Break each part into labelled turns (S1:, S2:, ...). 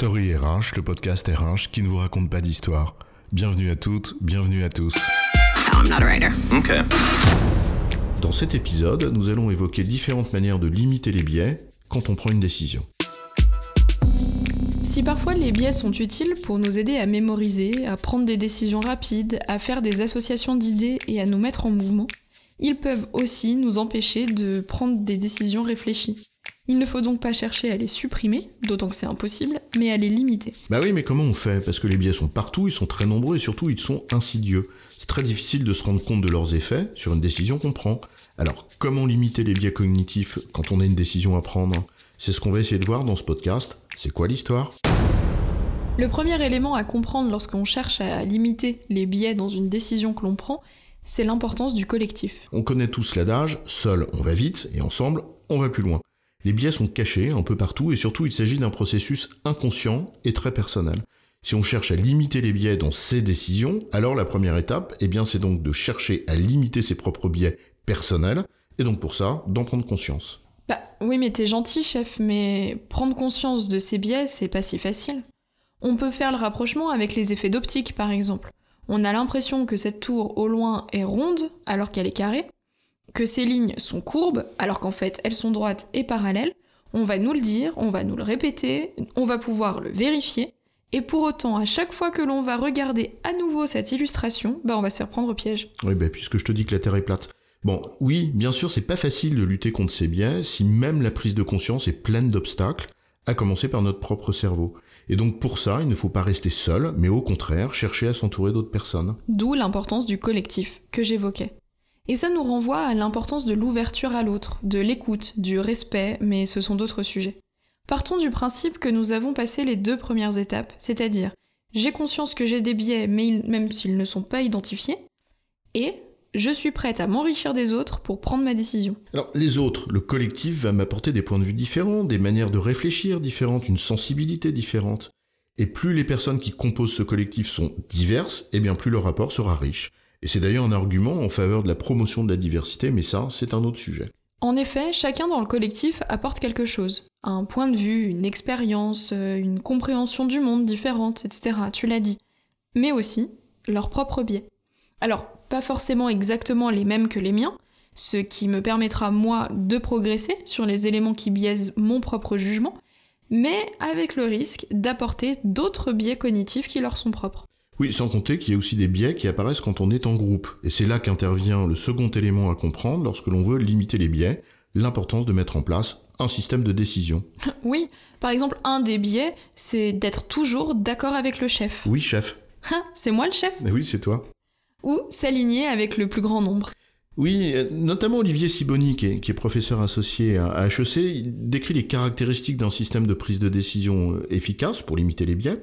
S1: Story RH, le podcast RH qui ne vous raconte pas d'histoire. Bienvenue à toutes, bienvenue à tous.
S2: I'm not a writer.
S3: Okay.
S1: Dans cet épisode, nous allons évoquer différentes manières de limiter les biais quand on prend une décision.
S4: Si parfois les biais sont utiles pour nous aider à mémoriser, à prendre des décisions rapides, à faire des associations d'idées et à nous mettre en mouvement, ils peuvent aussi nous empêcher de prendre des décisions réfléchies. Il ne faut donc pas chercher à les supprimer, d'autant que c'est impossible, mais à les limiter.
S1: Bah oui, mais comment on fait? Parce que les biais sont partout, ils sont très nombreux et surtout ils sont insidieux. C'est très difficile de se rendre compte de leurs effets sur une décision qu'on prend. Alors, comment limiter les biais cognitifs quand on a une décision à prendre? C'est ce qu'on va essayer de voir dans ce podcast. C'est quoi l'histoire?
S4: Le premier élément à comprendre lorsqu'on cherche à limiter les biais dans une décision que l'on prend, c'est l'importance du collectif.
S1: On connaît tous l'adage, seul on va vite et ensemble on va plus loin. Les biais sont cachés un peu partout et surtout il s'agit d'un processus inconscient et très personnel. Si on cherche à limiter les biais dans ses décisions, alors la première étape, eh bien, c'est donc de chercher à limiter ses propres biais personnels, et donc pour ça, d'en prendre conscience.
S4: Bah oui, mais t'es gentil, chef, mais prendre conscience de ces biais, c'est pas si facile. On peut faire le rapprochement avec les effets d'optique, par exemple. On a l'impression que cette tour au loin est ronde alors qu'elle est carrée, que ces lignes sont courbes alors qu'en fait elles sont droites et parallèles. On va nous le dire, on va nous le répéter, on va pouvoir le vérifier. Et pour autant, à chaque fois que l'on va regarder à nouveau cette illustration, bah on va se faire prendre au piège.
S1: Oui, bah, puisque je te dis que la Terre est plate. Bon, oui, bien sûr, c'est pas facile de lutter contre ces biais si même la prise de conscience est pleine d'obstacles, à commencer par notre propre cerveau. Et donc pour ça, il ne faut pas rester seul, mais au contraire, chercher à s'entourer d'autres personnes.
S4: D'où l'importance du collectif que j'évoquais. Et ça nous renvoie à l'importance de l'ouverture à l'autre, de l'écoute, du respect, mais ce sont d'autres sujets. Partons du principe que nous avons passé les deux premières étapes, c'est-à-dire j'ai conscience que j'ai des biais, mais même s'ils ne sont pas identifiés, et je suis prête à m'enrichir des autres pour prendre ma décision.
S1: Alors les autres, le collectif va m'apporter des points de vue différents, des manières de réfléchir différentes, une sensibilité différente. Et plus les personnes qui composent ce collectif sont diverses, et eh bien plus le rapport sera riche. Et c'est d'ailleurs un argument en faveur de la promotion de la diversité, mais ça, c'est un autre sujet.
S4: En effet, chacun dans le collectif apporte quelque chose. Un point de vue, une expérience, euh, une compréhension du monde différente, etc. Tu l'as dit. Mais aussi leur propre biais. Alors, pas forcément exactement les mêmes que les miens, ce qui me permettra moi de progresser sur les éléments qui biaisent mon propre jugement, mais avec le risque d'apporter d'autres biais cognitifs qui leur sont propres.
S1: Oui, sans compter qu'il y a aussi des biais qui apparaissent quand on est en groupe. Et c'est là qu'intervient le second élément à comprendre lorsque l'on veut limiter les biais, l'importance de mettre en place un système de décision.
S4: Oui, par exemple, un des biais, c'est d'être toujours d'accord avec le chef.
S1: Oui, chef.
S4: Ah, c'est moi le chef?
S1: Mais oui, c'est toi.
S4: Ou s'aligner avec le plus grand nombre.
S1: Oui, euh, notamment Olivier Siboni, qui est, professeur associé à HEC, il décrit les caractéristiques d'un système de prise de décision euh, efficace pour limiter les biais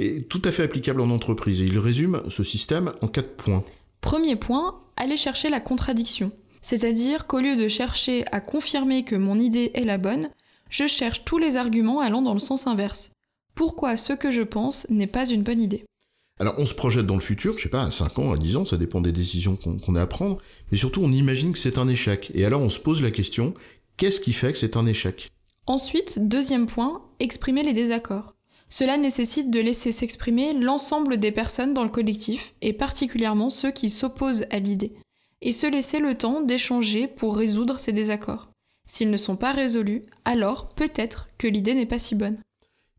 S1: est tout à fait applicable en entreprise. Et il résume ce système en quatre points.
S4: Premier point, aller chercher la contradiction. C'est-à-dire qu'au lieu de chercher à confirmer que mon idée est la bonne, je cherche tous les arguments allant dans le sens inverse. Pourquoi ce que je pense n'est pas une bonne idée?
S1: Alors on se projette dans le futur, je sais pas, à 5 ans, à 10 ans, ça dépend des décisions qu'on a à prendre, mais surtout on imagine que c'est un échec. Et alors on se pose la question, qu'est-ce qui fait que c'est un échec?
S4: Ensuite, deuxième point, exprimer les désaccords. Cela nécessite de laisser s'exprimer l'ensemble des personnes dans le collectif, et particulièrement ceux qui s'opposent à l'idée, et se laisser le temps d'échanger pour résoudre ces désaccords. S'ils ne sont pas résolus, alors peut-être que l'idée n'est pas si bonne.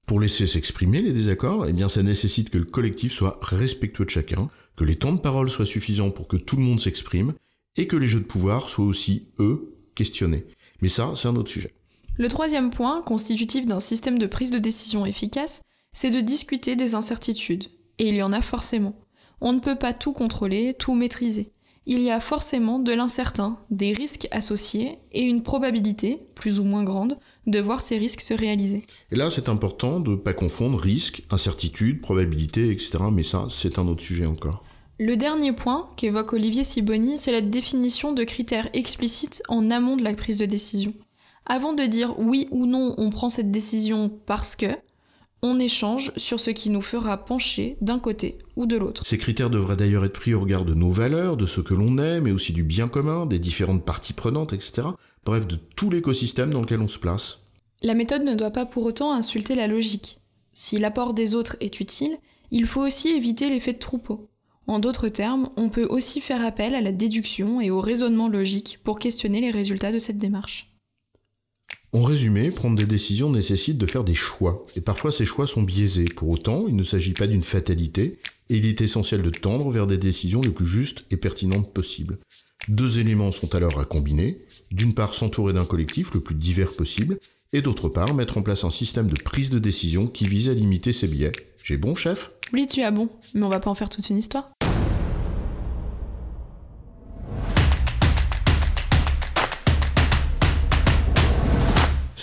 S1: Pour laisser s'exprimer les désaccords, eh bien ça nécessite que le collectif soit respectueux de chacun, que les temps de parole soient suffisants pour que tout le monde s'exprime, et que les jeux de pouvoir soient aussi, eux, questionnés. Mais ça, c'est un autre sujet.
S4: Le troisième point, constitutif d'un système de prise de décision efficace, c'est de discuter des incertitudes. Et il y en a forcément. On ne peut pas tout contrôler, tout maîtriser. Il y a forcément de l'incertain, des risques associés et une probabilité, plus ou moins grande, de voir ces risques se réaliser.
S1: Et là, c'est important de ne pas confondre risque, incertitude, probabilité, etc. Mais ça, c'est un autre sujet encore.
S4: Le dernier point qu'évoque Olivier Siboni, c'est la définition de critères explicites en amont de la prise de décision. Avant de dire oui ou non on prend cette décision parce que, on échange sur ce qui nous fera pencher d'un côté ou de l'autre.
S1: Ces critères devraient d'ailleurs être pris au regard de nos valeurs, de ce que l'on est, mais aussi du bien commun, des différentes parties prenantes, etc. Bref, de tout l'écosystème dans lequel on se place.
S4: La méthode ne doit pas pour autant insulter la logique. Si l'apport des autres est utile, il faut aussi éviter l'effet de troupeau. En d'autres termes, on peut aussi faire appel à la déduction et au raisonnement logique pour questionner les résultats de cette démarche.
S1: En résumé, prendre des décisions nécessite de faire des choix, et parfois ces choix sont biaisés. Pour autant, il ne s'agit pas d'une fatalité, et il est essentiel de tendre vers des décisions les plus justes et pertinentes possibles. Deux éléments sont alors à combiner. D'une part, s'entourer d'un collectif le plus divers possible, et d'autre part, mettre en place un système de prise de décision qui vise à limiter ces biais. J'ai bon, chef?
S4: Oui, tu as bon, mais on va pas en faire toute une histoire.